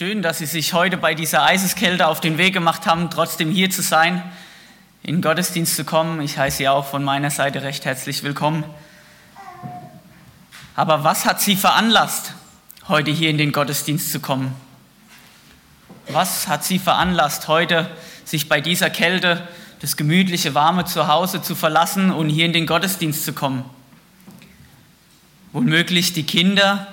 Schön, dass Sie sich heute bei dieser Eiseskälte auf den Weg gemacht haben, trotzdem hier zu sein, in den Gottesdienst zu kommen. Ich heiße Sie auch von meiner Seite recht herzlich willkommen. Aber was hat Sie veranlasst, heute hier in den Gottesdienst zu kommen? Was hat Sie veranlasst, heute sich bei dieser Kälte das gemütliche, warme Zuhause zu verlassen und hier in den Gottesdienst zu kommen? Womöglich die Kinder,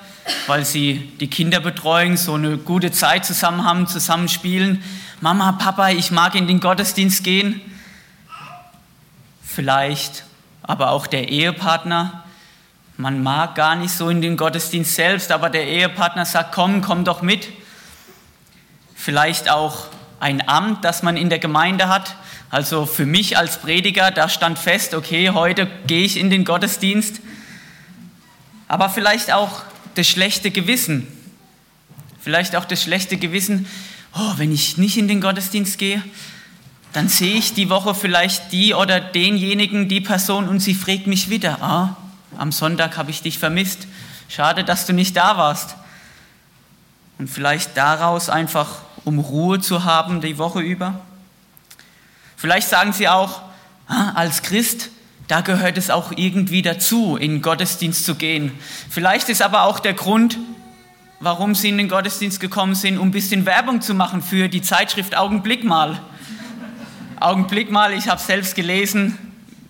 weil sie die Kinderbetreuung so eine gute Zeit zusammen haben, zusammen spielen. Mama, Papa, ich mag in den Gottesdienst gehen. Vielleicht aber auch der Ehepartner. Man mag gar nicht so in den Gottesdienst selbst, aber der Ehepartner sagt, komm, komm doch mit. Vielleicht auch ein Amt, das man in der Gemeinde hat. Also für mich als Prediger, da stand fest, okay, heute gehe ich in den Gottesdienst. Aber vielleicht auch das schlechte Gewissen. Vielleicht auch das schlechte Gewissen, oh, wenn ich nicht in den Gottesdienst gehe, dann sehe ich die Woche vielleicht die oder denjenigen, die Person und sie fragt mich wieder, ah, am Sonntag habe ich dich vermisst. Schade, dass du nicht da warst. Und vielleicht daraus einfach, um Ruhe zu haben die Woche über. Vielleicht sagen sie auch, ah, als Christ da gehört es auch irgendwie dazu, in den Gottesdienst zu gehen. Vielleicht ist aber auch der Grund, warum Sie in den Gottesdienst gekommen sind, um ein bisschen Werbung zu machen für die Zeitschrift Augenblick mal. Augenblick mal, ich habe selbst gelesen,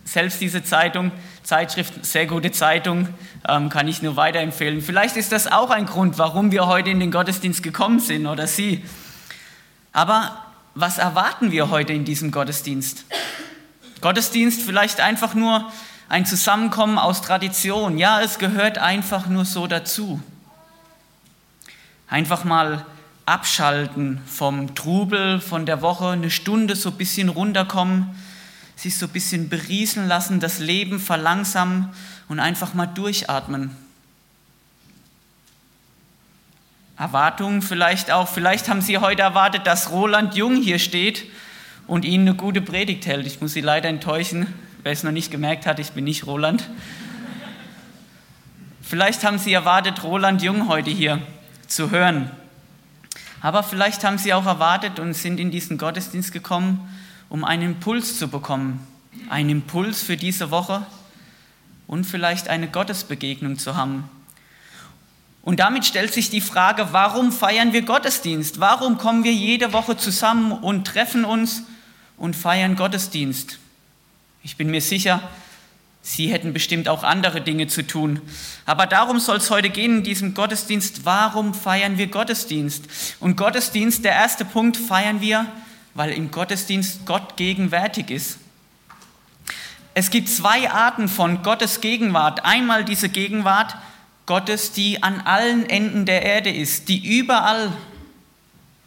selbst diese Zeitung, Zeitschrift, sehr gute Zeitung, ähm, kann ich nur weiterempfehlen. Vielleicht ist das auch ein Grund, warum wir heute in den Gottesdienst gekommen sind oder Sie. Aber was erwarten wir heute in diesem Gottesdienst? Gottesdienst vielleicht einfach nur ein Zusammenkommen aus Tradition. Ja, es gehört einfach nur so dazu. Einfach mal abschalten vom Trubel von der Woche, eine Stunde so ein bisschen runterkommen, sich so ein bisschen berieseln lassen, das Leben verlangsamen und einfach mal durchatmen. Erwartungen vielleicht auch, vielleicht haben Sie heute erwartet, dass Roland Jung hier steht und Ihnen eine gute Predigt hält. Ich muss Sie leider enttäuschen, wer es noch nicht gemerkt hat, ich bin nicht Roland. Vielleicht haben Sie erwartet, Roland Jung heute hier zu hören. Aber vielleicht haben Sie auch erwartet und sind in diesen Gottesdienst gekommen, um einen Impuls zu bekommen. Einen Impuls für diese Woche und vielleicht eine Gottesbegegnung zu haben. Und damit stellt sich die Frage, warum feiern wir Gottesdienst? Warum kommen wir jede Woche zusammen und treffen uns und feiern Gottesdienst. Ich bin mir sicher, Sie hätten bestimmt auch andere Dinge zu tun. Aber darum soll es heute gehen in diesem Gottesdienst. Warum feiern wir Gottesdienst? Und Gottesdienst, der erste Punkt, feiern wir, weil im Gottesdienst Gott gegenwärtig ist. Es gibt zwei Arten von Gottes Gegenwart. Einmal diese Gegenwart Gottes, die an allen Enden der Erde ist, die überall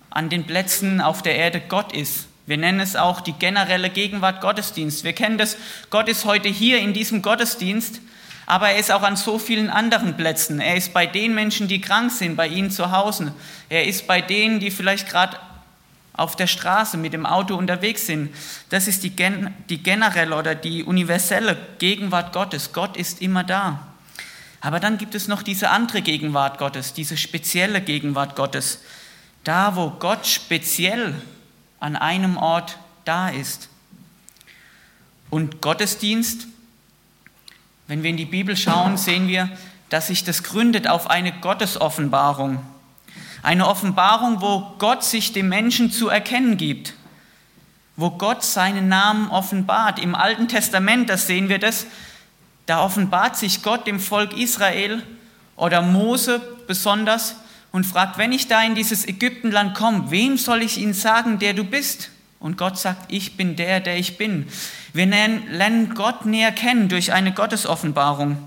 an den Plätzen auf der Erde Gott ist. Wir nennen es auch die generelle Gegenwart Gottesdienst. Wir kennen das, Gott ist heute hier in diesem Gottesdienst, aber er ist auch an so vielen anderen Plätzen. Er ist bei den Menschen, die krank sind, bei ihnen zu Hause. Er ist bei denen, die vielleicht gerade auf der Straße mit dem Auto unterwegs sind. Das ist die, gen die generelle oder die universelle Gegenwart Gottes. Gott ist immer da. Aber dann gibt es noch diese andere Gegenwart Gottes, diese spezielle Gegenwart Gottes. Da, wo Gott speziell an einem Ort da ist. Und Gottesdienst, wenn wir in die Bibel schauen, sehen wir, dass sich das gründet auf eine Gottesoffenbarung. Eine Offenbarung, wo Gott sich dem Menschen zu erkennen gibt, wo Gott seinen Namen offenbart. Im Alten Testament, das sehen wir das, da offenbart sich Gott dem Volk Israel oder Mose besonders und fragt, wenn ich da in dieses Ägyptenland komme, wem soll ich ihnen sagen, der du bist? Und Gott sagt, ich bin der, der ich bin. Wir lernen Gott näher kennen durch eine Gottesoffenbarung.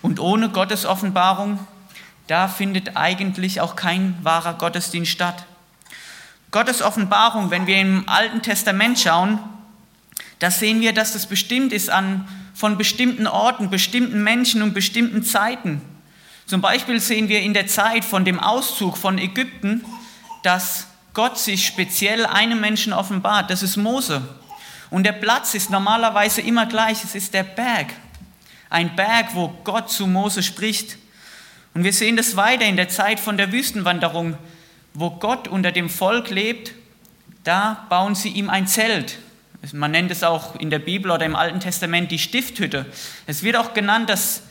Und ohne Gottesoffenbarung, da findet eigentlich auch kein wahrer Gottesdienst statt. Gottes Offenbarung, wenn wir im Alten Testament schauen, da sehen wir, dass das bestimmt ist an, von bestimmten Orten, bestimmten Menschen und bestimmten Zeiten. Zum Beispiel sehen wir in der Zeit von dem Auszug von Ägypten, dass Gott sich speziell einem Menschen offenbart. Das ist Mose. Und der Platz ist normalerweise immer gleich. Es ist der Berg. Ein Berg, wo Gott zu Mose spricht. Und wir sehen das weiter in der Zeit von der Wüstenwanderung, wo Gott unter dem Volk lebt, da bauen sie ihm ein Zelt. Man nennt es auch in der Bibel oder im Alten Testament die Stifthütte. Es wird auch genannt, dass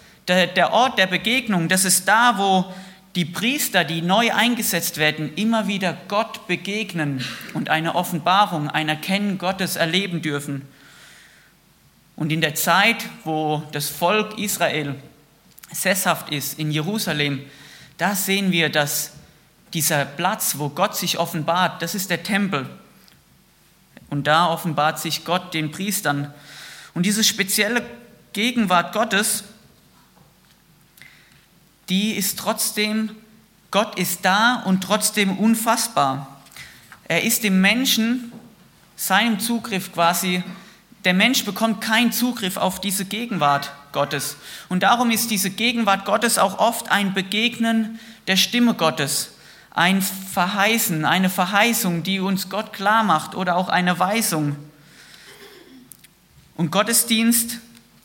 der, Ort der Begegnung, das ist da, wo die Priester, die neu eingesetzt werden, immer wieder Gott begegnen und eine Offenbarung, ein Erkennen Gottes erleben dürfen. Und in der Zeit, wo das Volk Israel sesshaft ist in Jerusalem, da sehen wir, dass dieser Platz, wo Gott sich offenbart, das ist der Tempel. Und da offenbart sich Gott den Priestern. Und diese spezielle Gegenwart Gottes, die ist trotzdem, Gott ist da und trotzdem unfassbar. Er ist dem Menschen, seinem Zugriff quasi, der Mensch bekommt keinen Zugriff auf diese Gegenwart Gottes. Und darum ist diese Gegenwart Gottes auch oft ein Begegnen der Stimme Gottes, ein Verheißen, eine Verheißung, die uns Gott klar macht oder auch eine Weisung. Und Gottesdienst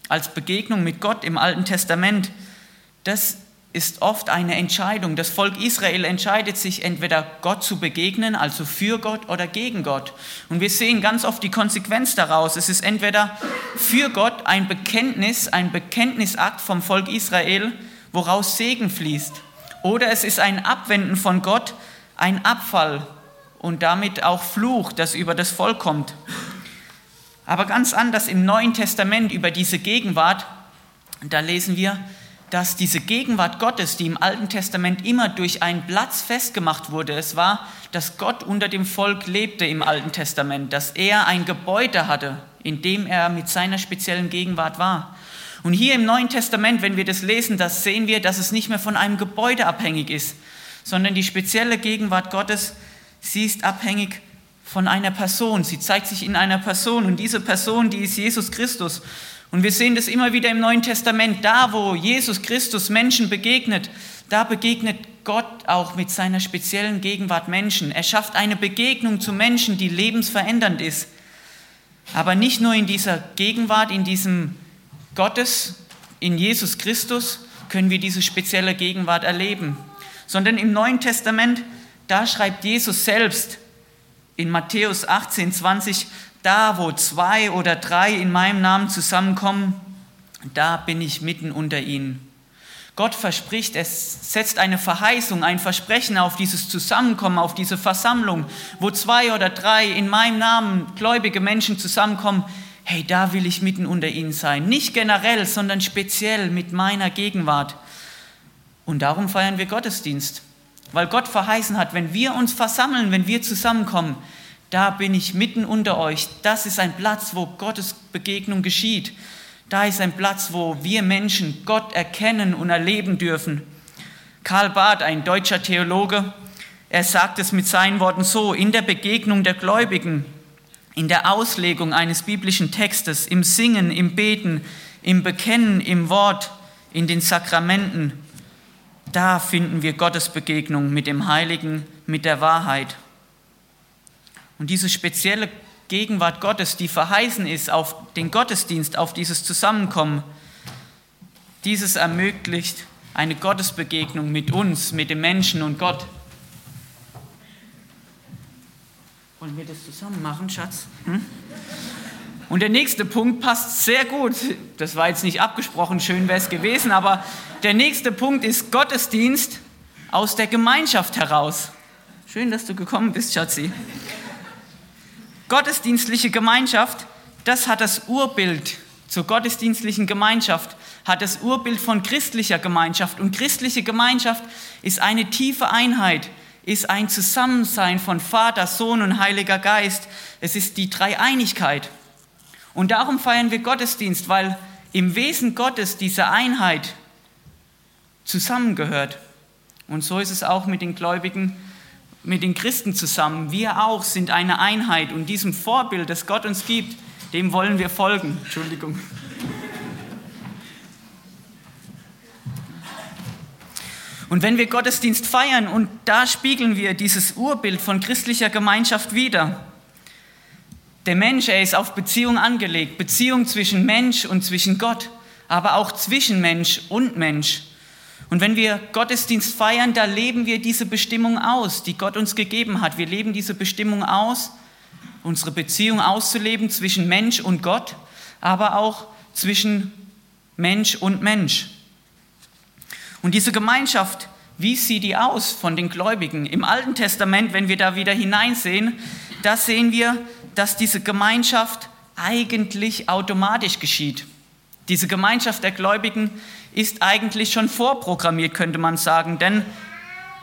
als Begegnung mit Gott im Alten Testament, das ist oft eine Entscheidung. Das Volk Israel entscheidet sich entweder Gott zu begegnen, also für Gott oder gegen Gott. Und wir sehen ganz oft die Konsequenz daraus. Es ist entweder für Gott ein Bekenntnis, ein Bekenntnisakt vom Volk Israel, woraus Segen fließt. Oder es ist ein Abwenden von Gott, ein Abfall und damit auch Fluch, das über das Volk kommt. Aber ganz anders im Neuen Testament über diese Gegenwart, da lesen wir, dass diese Gegenwart Gottes, die im Alten Testament immer durch einen Platz festgemacht wurde, es war, dass Gott unter dem Volk lebte im Alten Testament, dass er ein Gebäude hatte, in dem er mit seiner speziellen Gegenwart war. Und hier im Neuen Testament, wenn wir das lesen, das sehen wir, dass es nicht mehr von einem Gebäude abhängig ist, sondern die spezielle Gegenwart Gottes, sie ist abhängig von einer Person. Sie zeigt sich in einer Person und diese Person, die ist Jesus Christus. Und wir sehen das immer wieder im Neuen Testament. Da, wo Jesus Christus Menschen begegnet, da begegnet Gott auch mit seiner speziellen Gegenwart Menschen. Er schafft eine Begegnung zu Menschen, die lebensverändernd ist. Aber nicht nur in dieser Gegenwart, in diesem Gottes, in Jesus Christus können wir diese spezielle Gegenwart erleben, sondern im Neuen Testament, da schreibt Jesus selbst in Matthäus 18, 20, da, wo zwei oder drei in meinem Namen zusammenkommen, da bin ich mitten unter ihnen. Gott verspricht, es setzt eine Verheißung, ein Versprechen auf dieses Zusammenkommen, auf diese Versammlung, wo zwei oder drei in meinem Namen gläubige Menschen zusammenkommen. Hey, da will ich mitten unter ihnen sein. Nicht generell, sondern speziell mit meiner Gegenwart. Und darum feiern wir Gottesdienst, weil Gott verheißen hat, wenn wir uns versammeln, wenn wir zusammenkommen, da bin ich mitten unter euch. Das ist ein Platz, wo Gottes Begegnung geschieht. Da ist ein Platz, wo wir Menschen Gott erkennen und erleben dürfen. Karl Barth, ein deutscher Theologe, er sagt es mit seinen Worten so, in der Begegnung der Gläubigen, in der Auslegung eines biblischen Textes, im Singen, im Beten, im Bekennen, im Wort, in den Sakramenten, da finden wir Gottes Begegnung mit dem Heiligen, mit der Wahrheit. Und diese spezielle Gegenwart Gottes, die verheißen ist auf den Gottesdienst, auf dieses Zusammenkommen, dieses ermöglicht eine Gottesbegegnung mit uns, mit dem Menschen und Gott. Wollen wir das zusammen machen, Schatz? Hm? Und der nächste Punkt passt sehr gut. Das war jetzt nicht abgesprochen, schön wäre es gewesen, aber der nächste Punkt ist Gottesdienst aus der Gemeinschaft heraus. Schön, dass du gekommen bist, Schatzi. Gottesdienstliche Gemeinschaft, das hat das Urbild zur gottesdienstlichen Gemeinschaft, hat das Urbild von christlicher Gemeinschaft. Und christliche Gemeinschaft ist eine tiefe Einheit, ist ein Zusammensein von Vater, Sohn und Heiliger Geist. Es ist die Dreieinigkeit. Und darum feiern wir Gottesdienst, weil im Wesen Gottes diese Einheit zusammengehört. Und so ist es auch mit den Gläubigen mit den Christen zusammen. Wir auch sind eine Einheit und diesem Vorbild, das Gott uns gibt, dem wollen wir folgen. Entschuldigung. Und wenn wir Gottesdienst feiern und da spiegeln wir dieses Urbild von christlicher Gemeinschaft wieder. Der Mensch, er ist auf Beziehung angelegt, Beziehung zwischen Mensch und zwischen Gott, aber auch zwischen Mensch und Mensch. Und wenn wir Gottesdienst feiern, da leben wir diese Bestimmung aus, die Gott uns gegeben hat. Wir leben diese Bestimmung aus, unsere Beziehung auszuleben zwischen Mensch und Gott, aber auch zwischen Mensch und Mensch. Und diese Gemeinschaft, wie sieht die aus von den Gläubigen? Im Alten Testament, wenn wir da wieder hineinsehen, da sehen wir, dass diese Gemeinschaft eigentlich automatisch geschieht. Diese Gemeinschaft der Gläubigen ist eigentlich schon vorprogrammiert, könnte man sagen, denn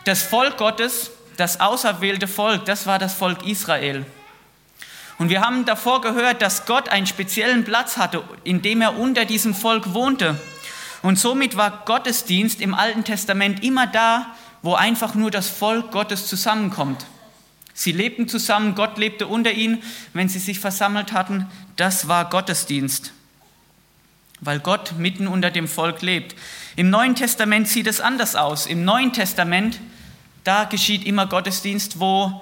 das Volk Gottes, das auserwählte Volk, das war das Volk Israel. Und wir haben davor gehört, dass Gott einen speziellen Platz hatte, in dem er unter diesem Volk wohnte. Und somit war Gottesdienst im Alten Testament immer da, wo einfach nur das Volk Gottes zusammenkommt. Sie lebten zusammen, Gott lebte unter ihnen, wenn sie sich versammelt hatten, das war Gottesdienst, weil Gott mitten unter dem Volk lebt. Im Neuen Testament sieht es anders aus. Im Neuen Testament, da geschieht immer Gottesdienst, wo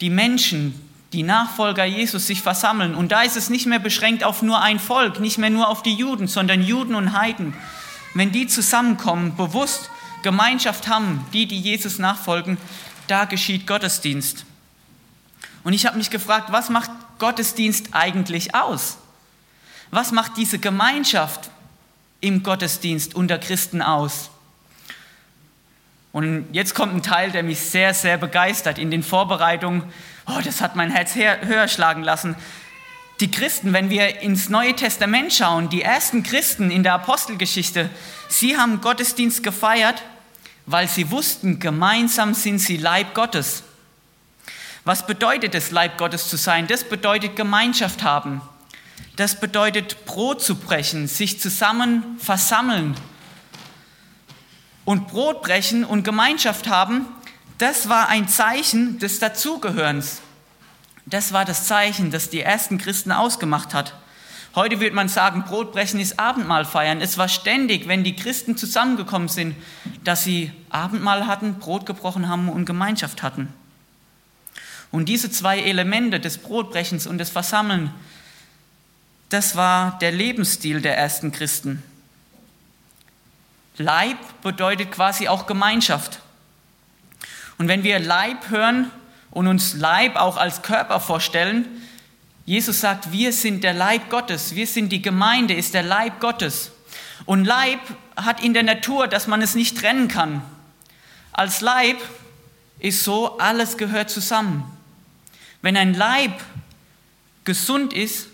die Menschen, die Nachfolger Jesus sich versammeln. Und da ist es nicht mehr beschränkt auf nur ein Volk, nicht mehr nur auf die Juden, sondern Juden und Heiden. Wenn die zusammenkommen, bewusst Gemeinschaft haben, die, die Jesus nachfolgen, da geschieht Gottesdienst. Und ich habe mich gefragt, was macht Gottesdienst eigentlich aus? Was macht diese Gemeinschaft im Gottesdienst unter Christen aus? Und jetzt kommt ein Teil, der mich sehr, sehr begeistert. In den Vorbereitungen, oh, das hat mein Herz höher schlagen lassen. Die Christen, wenn wir ins Neue Testament schauen, die ersten Christen in der Apostelgeschichte, sie haben Gottesdienst gefeiert, weil sie wussten, gemeinsam sind sie Leib Gottes. Was bedeutet es, Leib Gottes zu sein? Das bedeutet Gemeinschaft haben. Das bedeutet Brot zu brechen, sich zusammen versammeln. Und Brot brechen und Gemeinschaft haben, das war ein Zeichen des Dazugehörens. Das war das Zeichen, das die ersten Christen ausgemacht hat. Heute würde man sagen, Brotbrechen ist Abendmahl feiern. Es war ständig, wenn die Christen zusammengekommen sind, dass sie Abendmahl hatten, Brot gebrochen haben und Gemeinschaft hatten. Und diese zwei Elemente des Brotbrechens und des Versammeln, das war der Lebensstil der ersten Christen. Leib bedeutet quasi auch Gemeinschaft. Und wenn wir Leib hören und uns Leib auch als Körper vorstellen, Jesus sagt, wir sind der Leib Gottes, wir sind die Gemeinde, ist der Leib Gottes. Und Leib hat in der Natur, dass man es nicht trennen kann. Als Leib ist so, alles gehört zusammen. Wenn ein Leib gesund ist,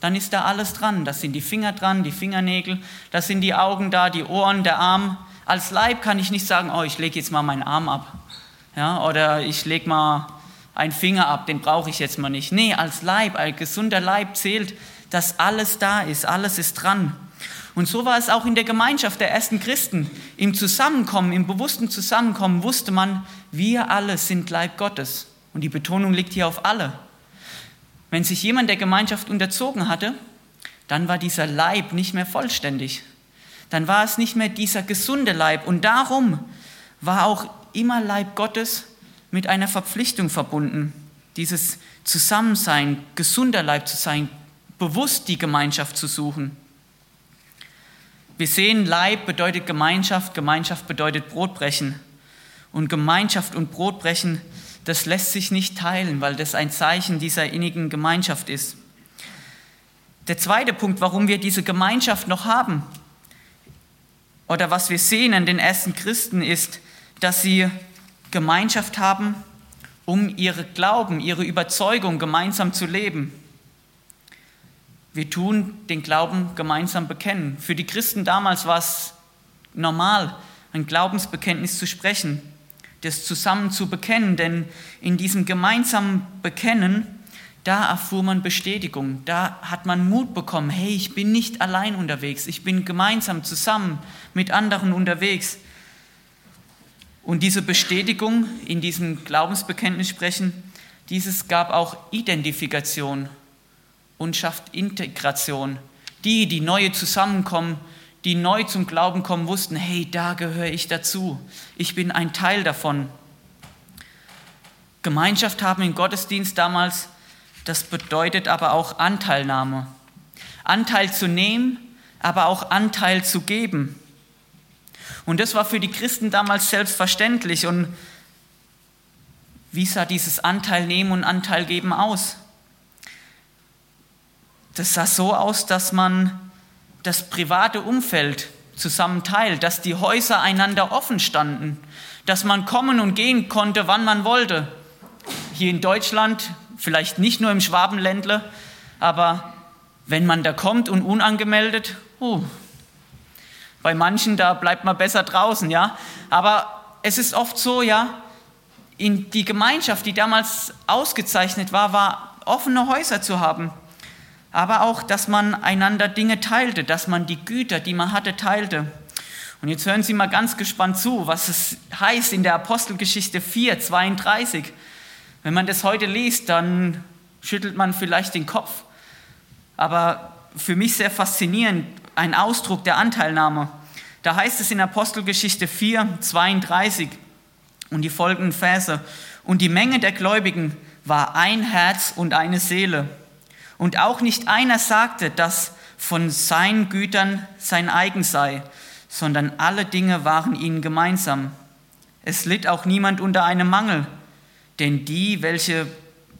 dann ist da alles dran. Das sind die Finger dran, die Fingernägel, das sind die Augen da, die Ohren, der Arm. Als Leib kann ich nicht sagen, oh, ich lege jetzt mal meinen Arm ab. Ja, oder ich lege mal einen Finger ab, den brauche ich jetzt mal nicht. Nee, als Leib, ein gesunder Leib zählt, dass alles da ist, alles ist dran. Und so war es auch in der Gemeinschaft der ersten Christen. Im Zusammenkommen, im bewussten Zusammenkommen wusste man, wir alle sind Leib Gottes. Und die Betonung liegt hier auf alle. Wenn sich jemand der Gemeinschaft unterzogen hatte, dann war dieser Leib nicht mehr vollständig. Dann war es nicht mehr dieser gesunde Leib. Und darum war auch immer Leib Gottes mit einer Verpflichtung verbunden, dieses Zusammensein, gesunder Leib zu sein, bewusst die Gemeinschaft zu suchen. Wir sehen, Leib bedeutet Gemeinschaft, Gemeinschaft bedeutet Brotbrechen. Und Gemeinschaft und Brotbrechen das lässt sich nicht teilen, weil das ein Zeichen dieser innigen Gemeinschaft ist. Der zweite Punkt, warum wir diese Gemeinschaft noch haben, oder was wir sehen an den ersten Christen, ist, dass sie Gemeinschaft haben, um ihre Glauben, ihre Überzeugung gemeinsam zu leben. Wir tun den Glauben gemeinsam bekennen. Für die Christen damals war es normal, ein Glaubensbekenntnis zu sprechen das zusammen zu bekennen, denn in diesem gemeinsamen Bekennen, da erfuhr man Bestätigung, da hat man Mut bekommen, hey, ich bin nicht allein unterwegs, ich bin gemeinsam zusammen mit anderen unterwegs. Und diese Bestätigung in diesem Glaubensbekenntnis sprechen, dieses gab auch Identifikation und schafft Integration. Die, die neue zusammenkommen, die neu zum Glauben kommen, wussten, hey, da gehöre ich dazu. Ich bin ein Teil davon. Gemeinschaft haben im Gottesdienst damals, das bedeutet aber auch Anteilnahme. Anteil zu nehmen, aber auch Anteil zu geben. Und das war für die Christen damals selbstverständlich. Und wie sah dieses Anteil nehmen und Anteil geben aus? Das sah so aus, dass man das private Umfeld zusammen teilt, dass die Häuser einander offen standen, dass man kommen und gehen konnte, wann man wollte. Hier in Deutschland, vielleicht nicht nur im Schwabenländle, aber wenn man da kommt und unangemeldet, uh, bei manchen, da bleibt man besser draußen, ja. Aber es ist oft so, ja, in die Gemeinschaft, die damals ausgezeichnet war, war offene Häuser zu haben. Aber auch, dass man einander Dinge teilte, dass man die Güter, die man hatte, teilte. Und jetzt hören Sie mal ganz gespannt zu, was es heißt in der Apostelgeschichte 4, 32. Wenn man das heute liest, dann schüttelt man vielleicht den Kopf. Aber für mich sehr faszinierend, ein Ausdruck der Anteilnahme. Da heißt es in Apostelgeschichte 4, 32 und die folgenden Verse. Und die Menge der Gläubigen war ein Herz und eine Seele. Und auch nicht einer sagte, dass von seinen Gütern sein eigen sei, sondern alle Dinge waren ihnen gemeinsam. Es litt auch niemand unter einem Mangel, denn die, welche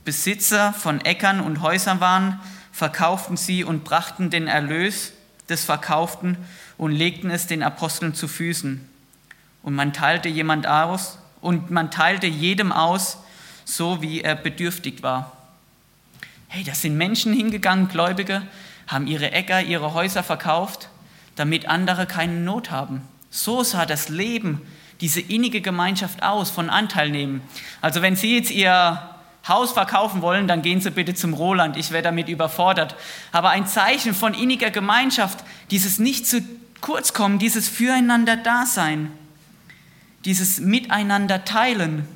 Besitzer von Äckern und Häusern waren, verkauften sie und brachten den Erlös des Verkauften und legten es den Aposteln zu Füßen. Und man teilte jemand aus und man teilte jedem aus, so wie er bedürftig war. Hey, da sind Menschen hingegangen, Gläubige, haben ihre Äcker, ihre Häuser verkauft damit andere keine Not haben. So sah das Leben, diese innige Gemeinschaft aus von Anteil nehmen. Also wenn Sie jetzt Ihr Haus verkaufen wollen, dann gehen Sie bitte zum Roland, ich werde damit überfordert. Aber ein Zeichen von inniger Gemeinschaft, dieses nicht zu kurz kommen, dieses Füreinander Dasein, dieses Miteinander teilen.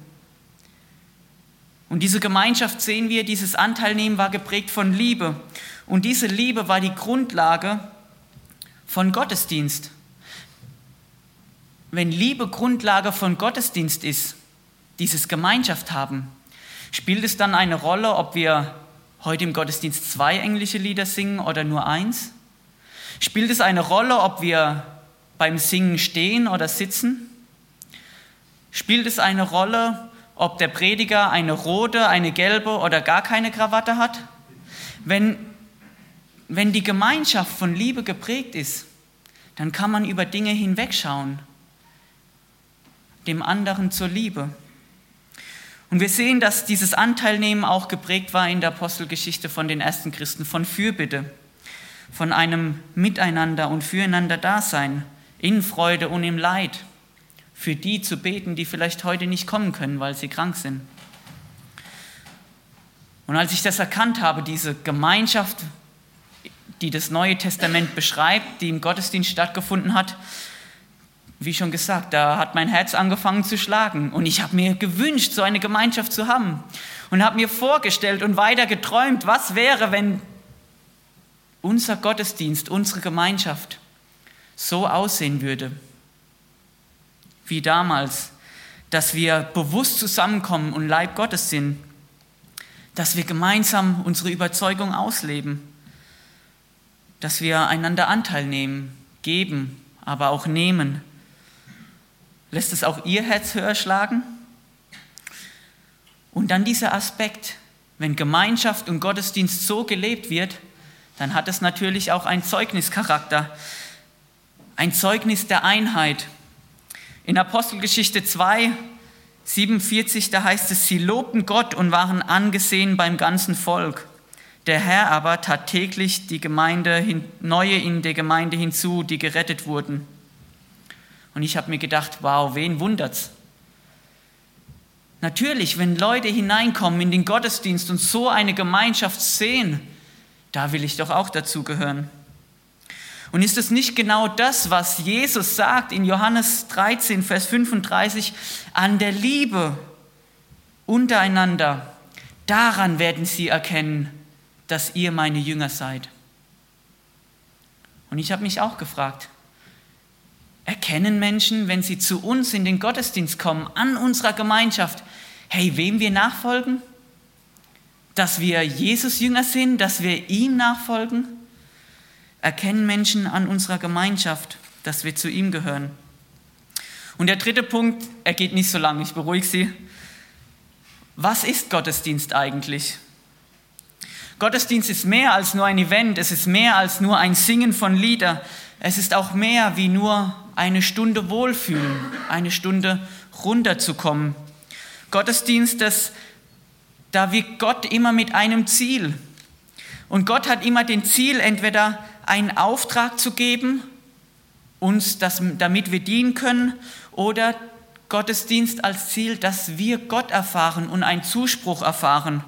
Und diese Gemeinschaft sehen wir, dieses Anteilnehmen war geprägt von Liebe. Und diese Liebe war die Grundlage von Gottesdienst. Wenn Liebe Grundlage von Gottesdienst ist, dieses Gemeinschaft haben, spielt es dann eine Rolle, ob wir heute im Gottesdienst zwei englische Lieder singen oder nur eins? Spielt es eine Rolle, ob wir beim Singen stehen oder sitzen? Spielt es eine Rolle, ob der Prediger eine rote, eine gelbe oder gar keine Krawatte hat? Wenn wenn die Gemeinschaft von Liebe geprägt ist, dann kann man über Dinge hinwegschauen, dem anderen zur Liebe. Und wir sehen, dass dieses Anteilnehmen auch geprägt war in der Apostelgeschichte von den ersten Christen, von Fürbitte, von einem Miteinander und Füreinander Dasein, in Freude und im Leid, für die zu beten, die vielleicht heute nicht kommen können, weil sie krank sind. Und als ich das erkannt habe, diese Gemeinschaft die das Neue Testament beschreibt, die im Gottesdienst stattgefunden hat, wie schon gesagt, da hat mein Herz angefangen zu schlagen. Und ich habe mir gewünscht, so eine Gemeinschaft zu haben. Und habe mir vorgestellt und weiter geträumt, was wäre, wenn unser Gottesdienst, unsere Gemeinschaft so aussehen würde wie damals, dass wir bewusst zusammenkommen und Leib Gottes sind, dass wir gemeinsam unsere Überzeugung ausleben dass wir einander Anteil nehmen, geben, aber auch nehmen. Lässt es auch Ihr Herz höher schlagen? Und dann dieser Aspekt, wenn Gemeinschaft und Gottesdienst so gelebt wird, dann hat es natürlich auch einen Zeugnischarakter, ein Zeugnis der Einheit. In Apostelgeschichte 2, 47, da heißt es, sie lobten Gott und waren angesehen beim ganzen Volk. Der Herr aber tat täglich die Gemeinde, neue in der Gemeinde hinzu, die gerettet wurden. Und ich habe mir gedacht, wow, wen wundert's? Natürlich, wenn Leute hineinkommen in den Gottesdienst und so eine Gemeinschaft sehen, da will ich doch auch dazugehören. Und ist es nicht genau das, was Jesus sagt in Johannes 13, Vers 35, an der Liebe untereinander? Daran werden sie erkennen, dass ihr meine Jünger seid. Und ich habe mich auch gefragt, erkennen Menschen, wenn sie zu uns in den Gottesdienst kommen, an unserer Gemeinschaft, hey, wem wir nachfolgen? Dass wir Jesus Jünger sind, dass wir ihm nachfolgen? Erkennen Menschen an unserer Gemeinschaft, dass wir zu ihm gehören? Und der dritte Punkt, er geht nicht so lang, ich beruhige Sie. Was ist Gottesdienst eigentlich? Gottesdienst ist mehr als nur ein Event, es ist mehr als nur ein Singen von Lieder, es ist auch mehr wie nur eine Stunde Wohlfühlen, eine Stunde runterzukommen. Gottesdienst, das, da wirkt Gott immer mit einem Ziel. Und Gott hat immer den Ziel, entweder einen Auftrag zu geben, uns, das, damit wir dienen können, oder Gottesdienst als Ziel, dass wir Gott erfahren und einen Zuspruch erfahren.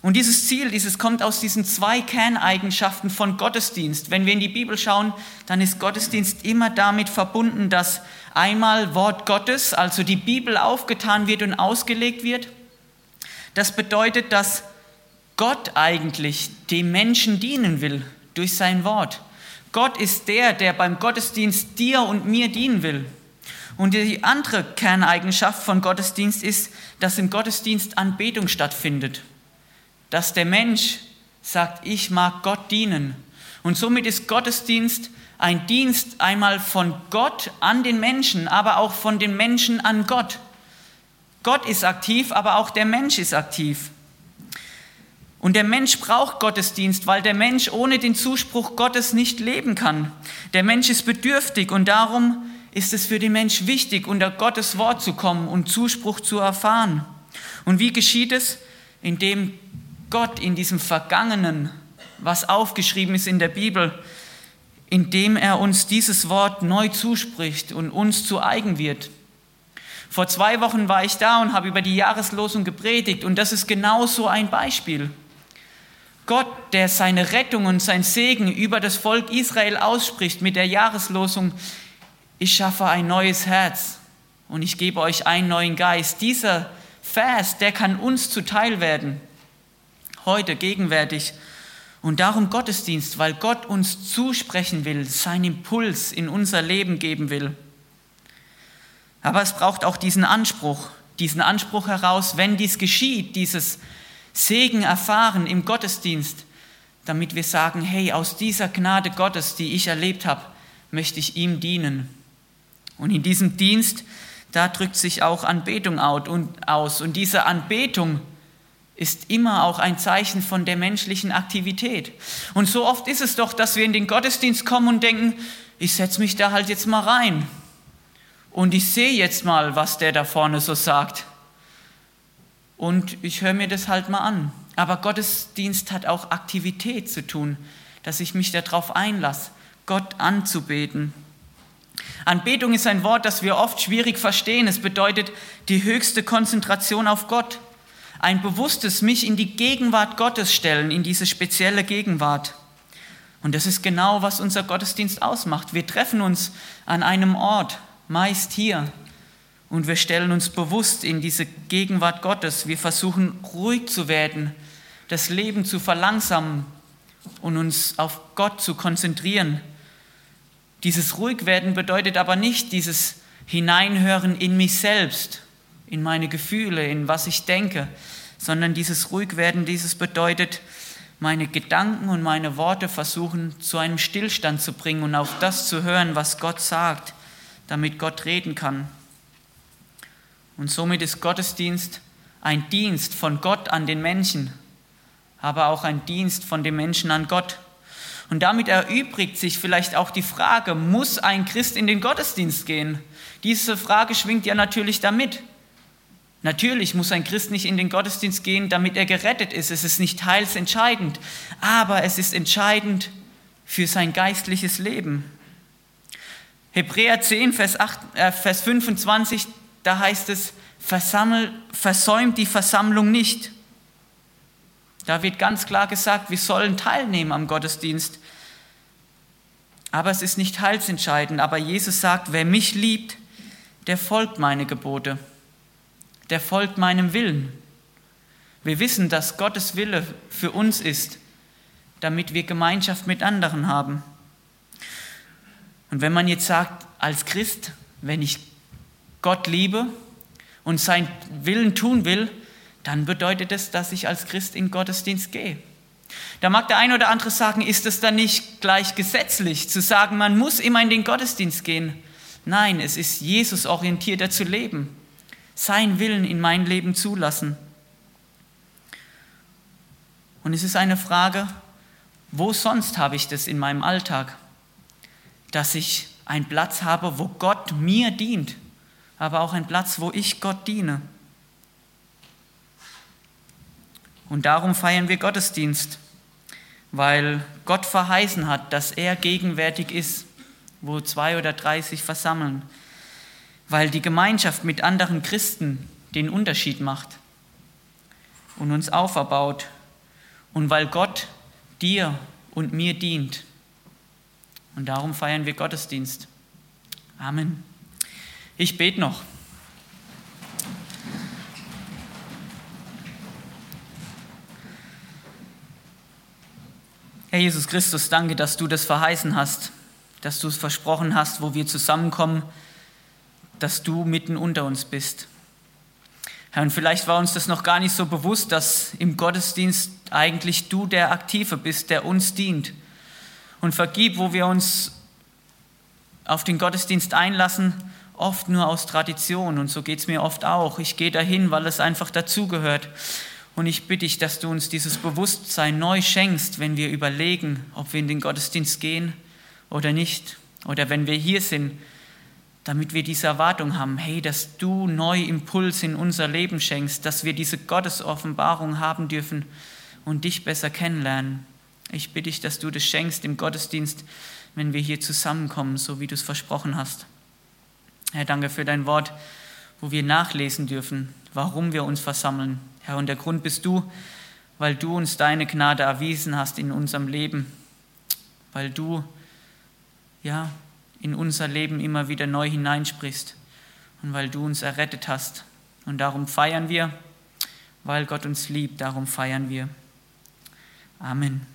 Und dieses Ziel, dieses kommt aus diesen zwei Kerneigenschaften von Gottesdienst. Wenn wir in die Bibel schauen, dann ist Gottesdienst immer damit verbunden, dass einmal Wort Gottes, also die Bibel aufgetan wird und ausgelegt wird. Das bedeutet, dass Gott eigentlich dem Menschen dienen will durch sein Wort. Gott ist der, der beim Gottesdienst dir und mir dienen will. Und die andere Kerneigenschaft von Gottesdienst ist, dass im Gottesdienst Anbetung stattfindet dass der Mensch sagt, ich mag Gott dienen. Und somit ist Gottesdienst ein Dienst einmal von Gott an den Menschen, aber auch von den Menschen an Gott. Gott ist aktiv, aber auch der Mensch ist aktiv. Und der Mensch braucht Gottesdienst, weil der Mensch ohne den Zuspruch Gottes nicht leben kann. Der Mensch ist bedürftig und darum ist es für den Mensch wichtig, unter Gottes Wort zu kommen und Zuspruch zu erfahren. Und wie geschieht es? Indem Gott in diesem Vergangenen, was aufgeschrieben ist in der Bibel, indem er uns dieses Wort neu zuspricht und uns zu eigen wird. Vor zwei Wochen war ich da und habe über die Jahreslosung gepredigt und das ist genau so ein Beispiel. Gott, der seine Rettung und sein Segen über das Volk Israel ausspricht mit der Jahreslosung, ich schaffe ein neues Herz und ich gebe euch einen neuen Geist. Dieser Vers, der kann uns zuteil werden heute gegenwärtig. Und darum Gottesdienst, weil Gott uns zusprechen will, seinen Impuls in unser Leben geben will. Aber es braucht auch diesen Anspruch, diesen Anspruch heraus, wenn dies geschieht, dieses Segen erfahren im Gottesdienst, damit wir sagen, hey, aus dieser Gnade Gottes, die ich erlebt habe, möchte ich ihm dienen. Und in diesem Dienst, da drückt sich auch Anbetung aus. Und diese Anbetung, ist immer auch ein Zeichen von der menschlichen Aktivität. Und so oft ist es doch, dass wir in den Gottesdienst kommen und denken, ich setze mich da halt jetzt mal rein und ich sehe jetzt mal, was der da vorne so sagt. Und ich höre mir das halt mal an. Aber Gottesdienst hat auch Aktivität zu tun, dass ich mich darauf einlasse, Gott anzubeten. Anbetung ist ein Wort, das wir oft schwierig verstehen. Es bedeutet die höchste Konzentration auf Gott ein bewusstes mich in die Gegenwart Gottes stellen, in diese spezielle Gegenwart. Und das ist genau, was unser Gottesdienst ausmacht. Wir treffen uns an einem Ort, meist hier, und wir stellen uns bewusst in diese Gegenwart Gottes. Wir versuchen ruhig zu werden, das Leben zu verlangsamen und uns auf Gott zu konzentrieren. Dieses Ruhigwerden bedeutet aber nicht dieses Hineinhören in mich selbst, in meine Gefühle, in was ich denke, sondern dieses Ruhigwerden, dieses bedeutet, meine Gedanken und meine Worte versuchen zu einem Stillstand zu bringen und auf das zu hören, was Gott sagt, damit Gott reden kann. Und somit ist Gottesdienst ein Dienst von Gott an den Menschen, aber auch ein Dienst von den Menschen an Gott. Und damit erübrigt sich vielleicht auch die Frage, muss ein Christ in den Gottesdienst gehen? Diese Frage schwingt ja natürlich damit. Natürlich muss ein Christ nicht in den Gottesdienst gehen, damit er gerettet ist. Es ist nicht heilsentscheidend, aber es ist entscheidend für sein geistliches Leben. Hebräer 10, Vers, 8, äh, Vers 25, da heißt es, versäumt die Versammlung nicht. Da wird ganz klar gesagt, wir sollen teilnehmen am Gottesdienst. Aber es ist nicht heilsentscheidend. Aber Jesus sagt, wer mich liebt, der folgt meine Gebote der folgt meinem Willen. Wir wissen, dass Gottes Wille für uns ist, damit wir Gemeinschaft mit anderen haben. Und wenn man jetzt sagt, als Christ, wenn ich Gott liebe und seinen Willen tun will, dann bedeutet es, dass ich als Christ in Gottesdienst gehe. Da mag der eine oder andere sagen, ist es dann nicht gleich gesetzlich zu sagen, man muss immer in den Gottesdienst gehen? Nein, es ist Jesus orientierter zu leben. Sein Willen in mein Leben zulassen. Und es ist eine Frage, wo sonst habe ich das in meinem Alltag? Dass ich einen Platz habe, wo Gott mir dient, aber auch einen Platz, wo ich Gott diene. Und darum feiern wir Gottesdienst, weil Gott verheißen hat, dass er gegenwärtig ist, wo zwei oder drei sich versammeln, weil die Gemeinschaft mit anderen Christen den Unterschied macht und uns auferbaut und weil Gott dir und mir dient. Und darum feiern wir Gottesdienst. Amen. Ich bete noch. Herr Jesus Christus, danke, dass du das verheißen hast, dass du es versprochen hast, wo wir zusammenkommen, dass du mitten unter uns bist. Herr, und vielleicht war uns das noch gar nicht so bewusst, dass im Gottesdienst eigentlich du der Aktive bist, der uns dient. Und vergib, wo wir uns auf den Gottesdienst einlassen, oft nur aus Tradition. Und so geht es mir oft auch. Ich gehe dahin, weil es einfach dazugehört. Und ich bitte dich, dass du uns dieses Bewusstsein neu schenkst, wenn wir überlegen, ob wir in den Gottesdienst gehen oder nicht. Oder wenn wir hier sind, damit wir diese Erwartung haben, hey, dass du neu Impuls in unser Leben schenkst, dass wir diese Gottesoffenbarung haben dürfen und dich besser kennenlernen. Ich bitte dich, dass du das schenkst im Gottesdienst, wenn wir hier zusammenkommen, so wie du es versprochen hast. Herr, danke für dein Wort, wo wir nachlesen dürfen, warum wir uns versammeln. Herr, und der Grund bist du, weil du uns deine Gnade erwiesen hast in unserem Leben, weil du ja in unser Leben immer wieder neu hineinsprichst und weil du uns errettet hast. Und darum feiern wir, weil Gott uns liebt, darum feiern wir. Amen.